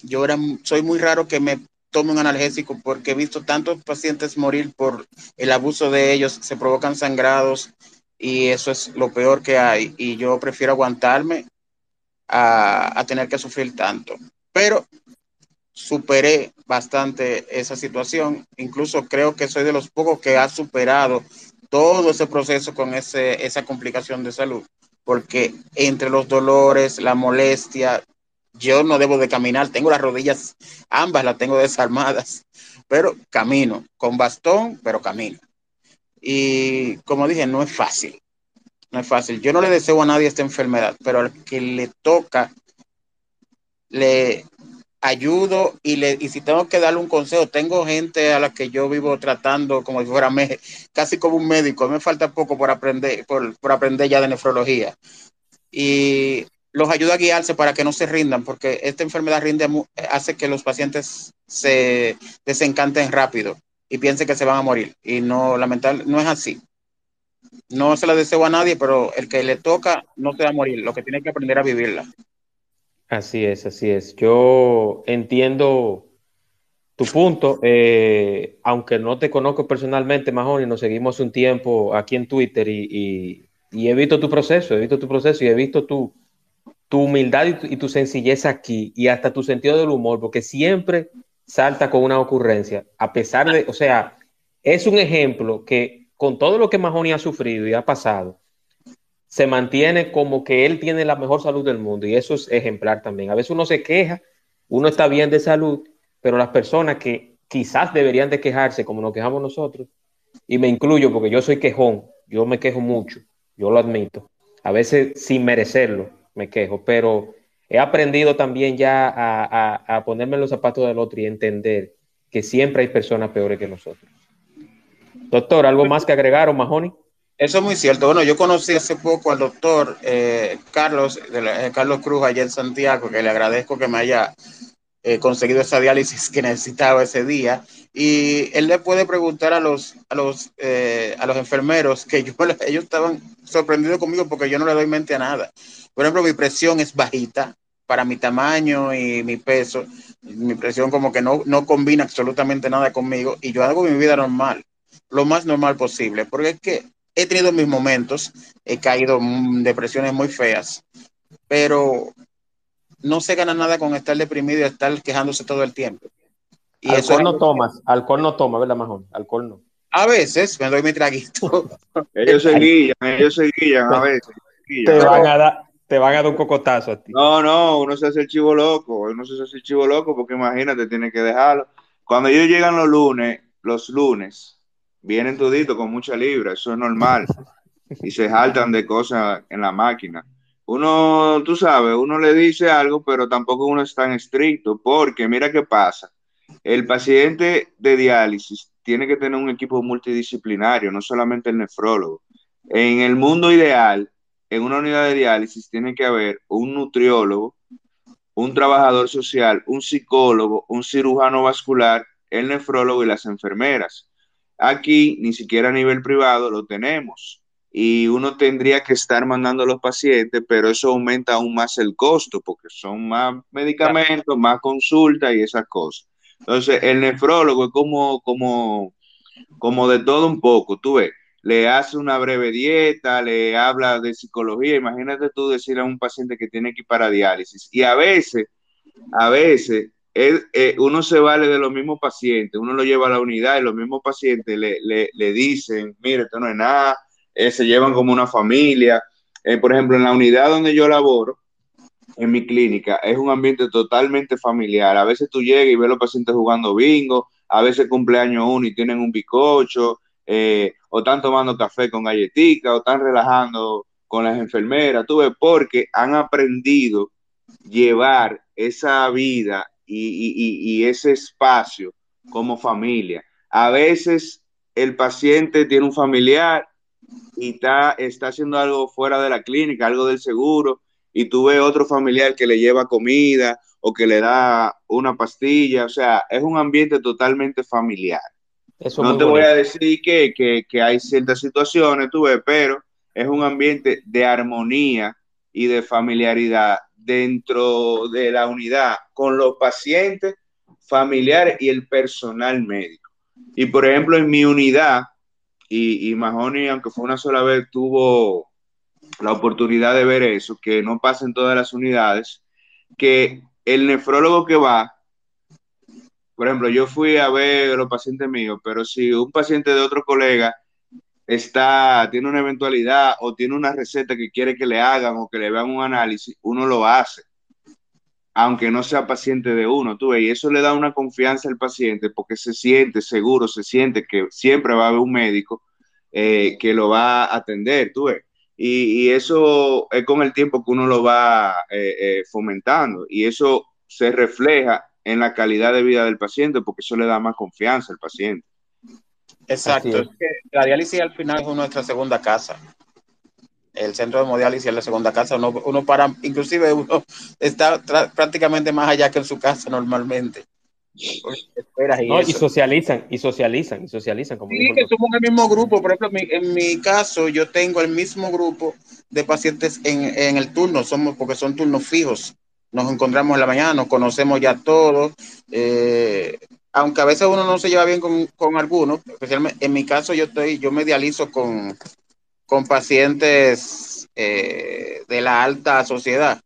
Yo soy muy raro que me tome un analgésico porque he visto tantos pacientes morir por el abuso de ellos, se provocan sangrados y eso es lo peor que hay. Y yo prefiero aguantarme a, a tener que sufrir tanto. Pero superé bastante esa situación. Incluso creo que soy de los pocos que ha superado todo ese proceso con ese, esa complicación de salud, porque entre los dolores, la molestia, yo no debo de caminar, tengo las rodillas, ambas las tengo desarmadas, pero camino, con bastón, pero camino. Y como dije, no es fácil, no es fácil. Yo no le deseo a nadie esta enfermedad, pero al que le toca, le, ayudo y, le, y si tengo que darle un consejo, tengo gente a la que yo vivo tratando como si fuera casi como un médico, me falta poco por aprender, por, por aprender ya de nefrología. Y los ayuda a guiarse para que no se rindan, porque esta enfermedad rinde, hace que los pacientes se desencanten rápido y piensen que se van a morir. Y no, lamentablemente, no es así. No se la deseo a nadie, pero el que le toca no se va a morir, lo que tiene que aprender a vivirla. Así es, así es. Yo entiendo tu punto, eh, aunque no te conozco personalmente, Mahoney, nos seguimos un tiempo aquí en Twitter y, he visto tu proceso, he visto tu proceso y he visto tu, tu humildad y tu, sencillez aquí y hasta tu sentido del humor, porque siempre salta con una ocurrencia, a pesar de, o sea, es un ejemplo que con todo lo que Mahoney ha sufrido y ha pasado, se mantiene como que él tiene la mejor salud del mundo y eso es ejemplar también. A veces uno se queja, uno está bien de salud, pero las personas que quizás deberían de quejarse como nos quejamos nosotros, y me incluyo porque yo soy quejón, yo me quejo mucho, yo lo admito, a veces sin merecerlo me quejo, pero he aprendido también ya a, a ponerme en los zapatos del otro y entender que siempre hay personas peores que nosotros. Doctor, ¿algo más que agregar o Mahoney? Eso es muy cierto. Bueno, yo conocí hace poco al doctor eh, Carlos, eh, Carlos Cruz allá en Santiago, que le agradezco que me haya eh, conseguido esa diálisis que necesitaba ese día. Y él le puede preguntar a los, a los, a los enfermeros que yo, ellos estaban sorprendidos conmigo porque yo no le doy mente a nada. Por ejemplo, mi presión es bajita para mi tamaño y mi peso. Mi presión como que no, no combina absolutamente nada conmigo y yo hago mi vida normal, lo más normal posible, porque es que he tenido mis momentos, he caído en depresiones muy feas, pero no se gana nada con estar deprimido y estar quejándose todo el tiempo. Y alcohol no tomas, alcohol no toma, ¿verdad, Majón? Alcohol no. A veces me doy mi traguito. ellos se guían, ellos se guían a veces. Te van a, dar, te van a dar un cocotazo a ti. No, no, uno se hace el chivo loco, uno se hace el chivo loco porque imagínate, tiene que dejarlo. Cuando ellos llegan los lunes, los lunes, vienen toditos con mucha libra, eso es normal. y se saltan de cosas en la máquina. Uno, tú sabes, uno le dice algo, pero tampoco uno es tan estricto, porque mira qué pasa. El paciente de diálisis tiene que tener un equipo multidisciplinario, no solamente el nefrólogo. En el mundo ideal, en una unidad de diálisis tiene que haber un nutriólogo, un trabajador social, un psicólogo, un cirujano vascular, el nefrólogo y las enfermeras. Aquí ni siquiera a nivel privado lo tenemos. Y uno tendría que estar mandando a los pacientes, pero eso aumenta aún más el costo porque son más medicamentos, más consultas y esas cosas. Entonces, el nefrólogo es como, como, como de todo un poco, tú ves, le hace una breve dieta, le habla de psicología, imagínate tú decirle a un paciente que tiene que ir para diálisis. Y a veces, a veces eh, uno se vale de los mismos pacientes, uno lo lleva a la unidad y los mismos pacientes le, le, dicen, mire, esto no es nada, eh, se llevan como una familia. Eh, por ejemplo, en la unidad donde yo laboro, en mi clínica, es un ambiente totalmente familiar. A veces tú llegas y ves a los pacientes jugando bingo, a veces cumpleaños uno y tienen un bicocho, o están tomando café con galletica, o están relajando con las enfermeras, tú ves, porque han aprendido llevar esa vida y, ese espacio como familia. A veces el paciente tiene un familiar y está, está haciendo algo fuera de la clínica, algo del seguro, y tú ves otro familiar que le lleva comida o que le da una pastilla, o sea, es un ambiente totalmente familiar. no te voy a decir que, que, que, hay ciertas situaciones, tú ves, pero es un ambiente de armonía y de familiaridad dentro de la unidad con los pacientes, familiares y el personal médico. Y por ejemplo, en mi unidad, y, y Mahoney, aunque fue una sola vez, tuvo la oportunidad de ver eso, que no pasa en todas las unidades, que el nefrólogo que va, por ejemplo, yo fui a ver a los pacientes míos, pero si un paciente de otro colega está, tiene una eventualidad o tiene una receta que quiere que le hagan o que le vean un análisis, uno lo hace, aunque no sea paciente de uno, tú ves, y eso le da una confianza al paciente porque se siente seguro, se siente que siempre va a haber un médico eh, que lo va a atender, tú ves. Y, eso es con el tiempo que uno lo va eh, eh, fomentando y eso se refleja en la calidad de vida del paciente porque eso le da más confianza al paciente. Exacto, la diálisis al final es nuestra segunda casa. El centro de hemodiálisis es la segunda casa. Uno, para, inclusive uno está prácticamente más allá que en su casa normalmente. Y, socializan, y socializan, y socializan. Como sí, que somos el mismo grupo. Por ejemplo, en mi, caso, yo tengo el mismo grupo de pacientes en, el turno, somos porque son turnos fijos. Nos encontramos en la mañana, nos conocemos ya todos. Eh, aunque a veces uno no se lleva bien con, algunos, especialmente en mi caso yo estoy, yo me dializo con, con pacientes eh, de la alta sociedad.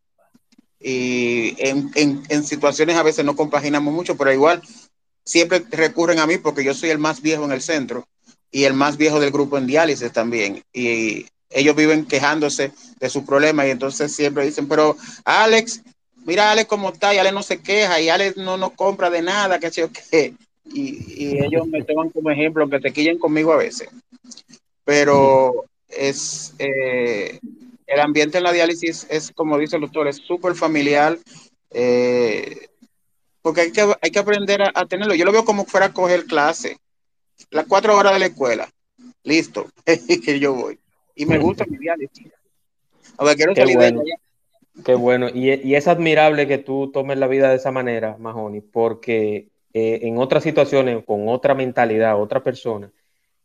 Y en, situaciones a veces no compaginamos mucho, pero igual siempre recurren a mí porque yo soy el más viejo en el centro y el más viejo del grupo en diálisis también. Y ellos viven quejándose de sus problemas y entonces siempre dicen, pero Alex, mira Alex cómo está y Alex no se queja y Alex no nos compra de nada, que sé yo qué. Y, ellos me toman como ejemplo que te quillen conmigo a veces. Pero es eh, el ambiente en la diálisis es, como dice el doctor, es súper familiar. Eh, porque hay que, hay que aprender a, tenerlo. Yo lo veo como fuera a coger clase. Las cuatro horas de la escuela. Listo. que yo voy. Y me gusta mi diálisis. A ver, quiero salir de Qué bueno, y, es admirable que tú tomes la vida de esa manera, Mahoney, porque eh, en otras situaciones, con otra mentalidad, otra persona,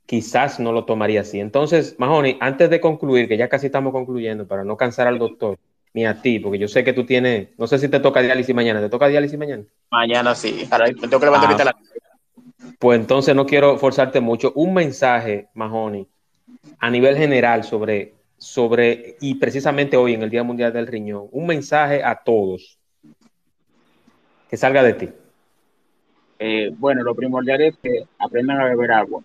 quizás no lo tomaría así. Entonces, Mahoney, antes de concluir, que ya casi estamos concluyendo, para no cansar al doctor, ni a ti, porque yo sé que tú tienes, no sé si te toca diálisis mañana, ¿te toca diálisis mañana? Mañana sí, ahora me tengo que levantar ah, la... Pues entonces no quiero forzarte mucho. Un mensaje, Mahoney, a nivel general sobre sobre, y precisamente hoy en el Día Mundial del Riñón, un mensaje a todos que salga de ti. Eh, bueno, lo primordial es que aprendan a beber agua.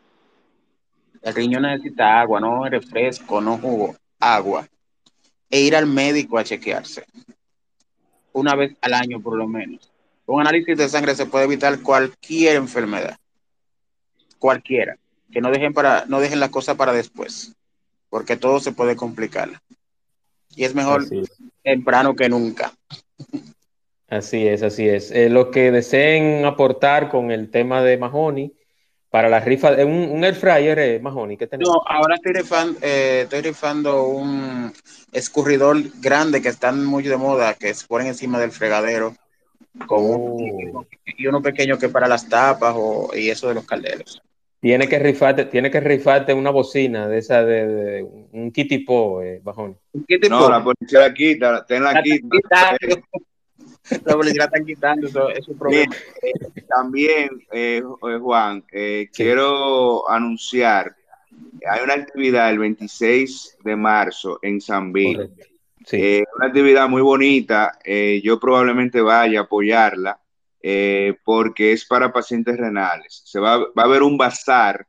El riñón necesita agua, no refresco, no jugo, agua. E ir al médico a chequearse. Una vez al año por lo menos. Con análisis de sangre se puede evitar cualquier enfermedad. Cualquiera. Que no dejen para, no dejen las cosas para después porque todo se puede complicar. Y es mejor temprano que nunca. Así es, así es. Eh, lo que deseen aportar con el tema de Mahoney para la rifa, un, un air fryer, eh, Mahoney, ¿qué tenemos? No, ahora estoy rifando, eh, estoy rifando un escurridor grande que están muy de moda, que se ponen encima del fregadero, con oh. y uno pequeño que para las tapas o, y eso de los calderos. Tiene que rifarte, tiene que rifarte una bocina de esa de, un kitipo, eh, bajón. No, la policía la quita, ten la, quita. la policía la están quitando, eso es un problema. también, eh, eh Juan, eh, quiero anunciar, hay una actividad el 26 de marzo en San Bill. Sí. una actividad muy bonita, yo probablemente vaya a apoyarla. Eh, porque es para pacientes renales. Se va, va a haber un bazar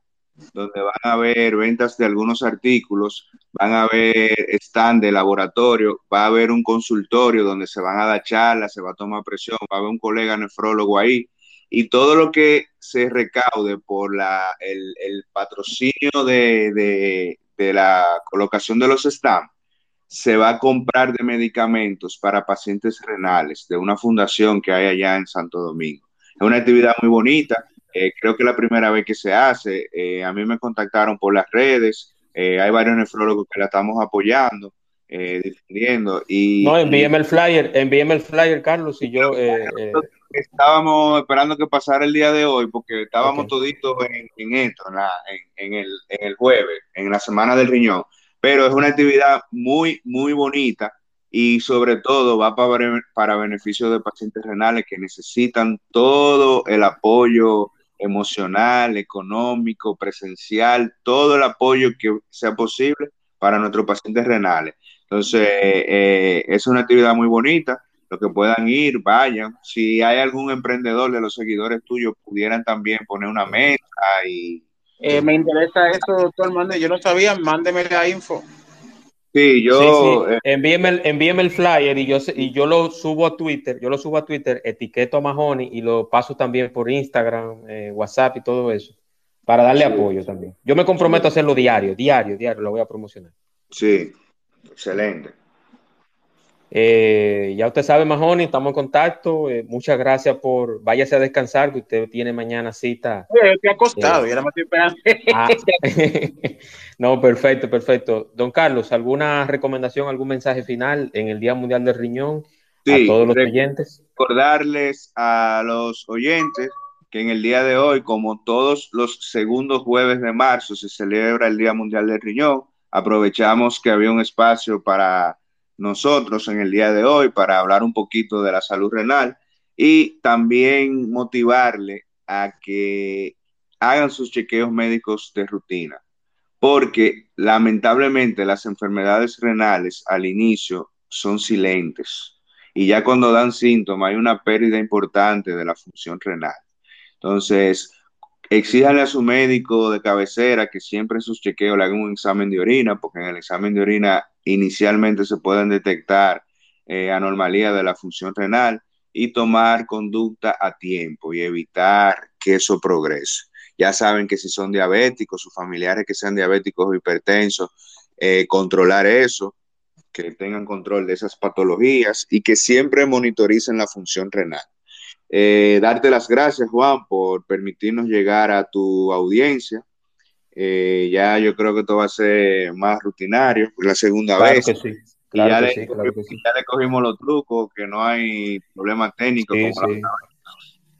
donde van a haber ventas de algunos artículos, van a haber stand de laboratorio, va a haber un consultorio donde se van a dar charlas, se va a tomar presión, va a haber un colega nefrólogo ahí, y todo lo que se recaude por la, el, el patrocinio de, de, de, la colocación de los stands se va a comprar de medicamentos para pacientes renales de una fundación que hay allá en Santo Domingo. Es una actividad muy bonita, eh, creo que es la primera vez que se hace. Eh, a mí me contactaron por las redes, eh, hay varios nefrólogos que la estamos apoyando, difundiendo. Y, no, envíeme el flyer, envíeme el flyer, Carlos, y yo... estábamos esperando que pasara el día de hoy porque estábamos toditos en, esto, en, el, en el jueves, en la semana del riñón pero es una actividad muy, muy bonita y sobre todo va para, para beneficio de pacientes renales que necesitan todo el apoyo emocional, económico, presencial, todo el apoyo que sea posible para nuestros pacientes renales. Entonces, eh, es una actividad muy bonita. Los que puedan ir, vayan. Si hay algún emprendedor de los seguidores tuyos, pudieran también poner una mesa y eh, me interesa eso, doctor Mande. Yo no sabía, mándeme la info. Sí, yo. Eh, envíeme, el, envíeme, el, flyer y yo, y yo lo subo a Twitter. Yo lo subo a Twitter, etiqueto a Mahoney y lo paso también por Instagram, eh, WhatsApp y todo eso. Para darle apoyo también. Yo me comprometo a hacerlo diario, diario, diario, lo voy a promocionar. Sí, excelente. Eh, ya usted sabe, Mahoney, estamos en contacto. Eh, muchas gracias por. Váyase a descansar, que usted tiene mañana cita. Oye, estoy acostado, eh, ya me estoy esperando. Ah, no, perfecto, perfecto. Don Carlos, ¿alguna recomendación, algún mensaje final en el Día Mundial del Riñón a todos los oyentes? Recordarles a los oyentes que en el día de hoy, como todos los segundos jueves de marzo, se celebra el Día Mundial del Riñón. Aprovechamos que había un espacio para nosotros en el día de hoy para hablar un poquito de la salud renal y también motivarle a que hagan sus chequeos médicos de rutina, porque lamentablemente las enfermedades renales al inicio son silentes y ya cuando dan síntomas hay una pérdida importante de la función renal. Entonces, exíjale a su médico de cabecera que siempre en sus chequeos le hagan un examen de orina, porque en el examen de orina inicialmente se pueden detectar eh, anormalías de la función renal y tomar conducta a tiempo y evitar que eso progrese. Ya saben que si son diabéticos, sus familiares que sean diabéticos o hipertensos, eh, controlar eso, que tengan control de esas patologías y que siempre monitoricen la función renal. Eh, darte las gracias, Juan, por permitirnos llegar a tu audiencia. Eh, ya yo creo que esto va a ser más rutinario, la segunda vez. Que sí. y ya, le, ya, le, cogimos los trucos, que no hay problema técnico. Sí, sí.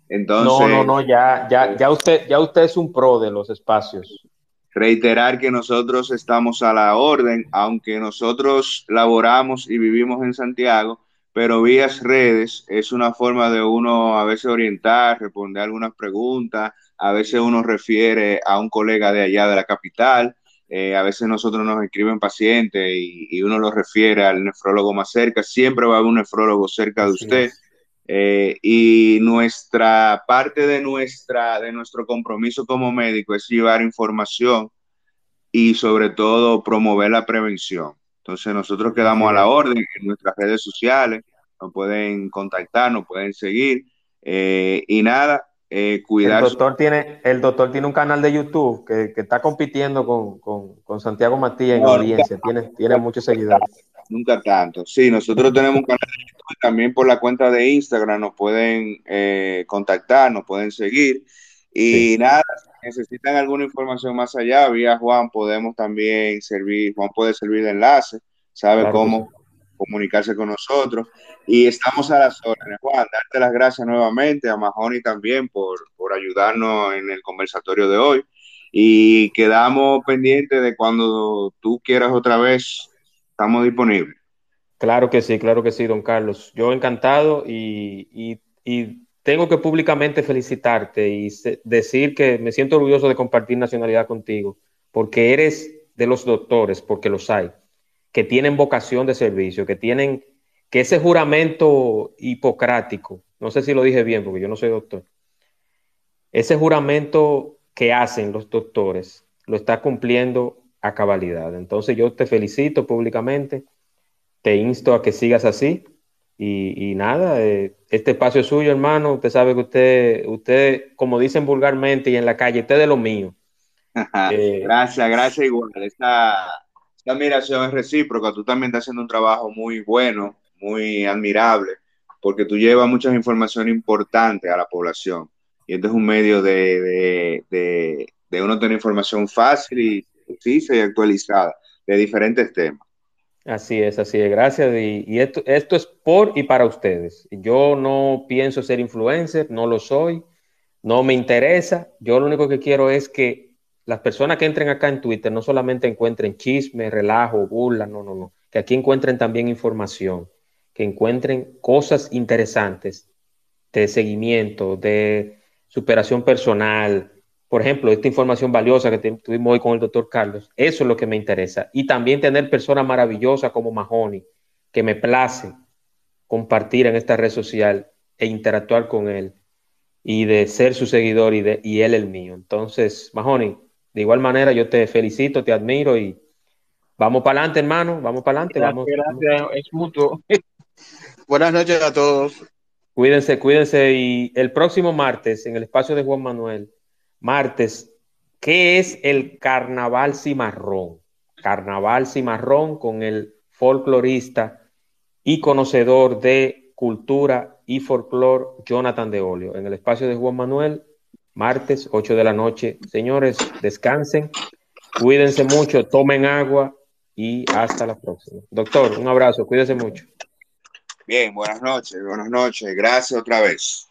Entonces, no, no, no, ya, ya, ya, usted, ya usted es un pro de los espacios. Reiterar que nosotros estamos a la orden, aunque nosotros laboramos y vivimos en Santiago, pero vías redes es una forma de uno a veces orientar, responder algunas preguntas, a veces uno refiere a un colega de allá de la capital, eh, a veces nosotros nos escriben pacientes y, y, uno lo refiere al nefrólogo más cerca, siempre va a haber un nefrólogo cerca de usted. Eh, y nuestra parte de, nuestra, de nuestro compromiso como médico es llevar información y sobre todo promover la prevención. Entonces nosotros quedamos a la orden en nuestras redes sociales, nos pueden contactar, nos pueden seguir eh, y nada, eh, cuidar. El doctor, tiene, el doctor tiene un canal de YouTube que, que está compitiendo con, con, con, Santiago Matías en no, audiencia, nunca, tiene, tiene muchos seguidores. Nunca tanto. Sí, nosotros tenemos un canal de YouTube también por la cuenta de Instagram, nos pueden eh, contactar, nos pueden seguir. Y sí. nada, necesitan alguna información más allá, vía Juan podemos también servir, Juan puede servir de enlace, sabe claro cómo comunicarse con nosotros. Y estamos a las órdenes. Juan, darte las gracias nuevamente a Mahoney también por, por ayudarnos en el conversatorio de hoy. Y quedamos pendientes de cuando tú quieras otra vez, estamos disponibles. Claro que sí, claro que sí, don Carlos. Yo encantado y, y, y tengo que públicamente felicitarte y decir que me siento orgulloso de compartir nacionalidad contigo, porque eres de los doctores, porque los hay, que tienen vocación de servicio, que tienen, que ese juramento hipocrático, no sé si lo dije bien, porque yo no soy doctor, ese juramento que hacen los doctores lo está cumpliendo a cabalidad. Entonces yo te felicito públicamente, te insto a que sigas así y, y nada, eh, este espacio es suyo, hermano. Usted sabe que usted, usted, como dicen vulgarmente y en la calle, usted es de lo mío. eh, gracias, gracias igual. Esta, esta admiración es recíproca. Tú también estás haciendo un trabajo muy bueno, muy admirable, porque tú llevas muchas informaciones importantes a la población. Y este es un medio de, de, de, de uno tener información fácil y precisa y actualizada de diferentes temas. Así es, así es, gracias. Y, esto, esto es por y para ustedes. Yo no pienso ser influencer, no lo soy, no me interesa. Yo lo único que quiero es que las personas que entren acá en Twitter no solamente encuentren chisme, relajo, burla, no, no, no. Que aquí encuentren también información, que encuentren cosas interesantes de seguimiento, de superación personal, por ejemplo, esta información valiosa que tuvimos hoy con el doctor Carlos, eso es lo que me interesa. Y también tener personas maravillosas como Mahoney, que me place compartir en esta red social e interactuar con él y de ser su seguidor y, de, y él el mío. Entonces, Mahoney, de igual manera yo te felicito, te admiro y vamos para adelante, hermano, vamos para adelante. Gracias, vamos, gracias, vamos. es mutuo. Buenas noches a todos. Cuídense, cuídense y el próximo martes en el espacio de Juan Manuel martes, ¿qué es el carnaval cimarrón? Carnaval cimarrón con el folclorista y conocedor de cultura y folclore Jonathan de Olio, en el espacio de Juan Manuel, martes, 8 de la noche. Señores, descansen, cuídense mucho, tomen agua y hasta la próxima. Doctor, un abrazo, cuídese mucho. Bien, buenas noches, buenas noches. Gracias otra vez.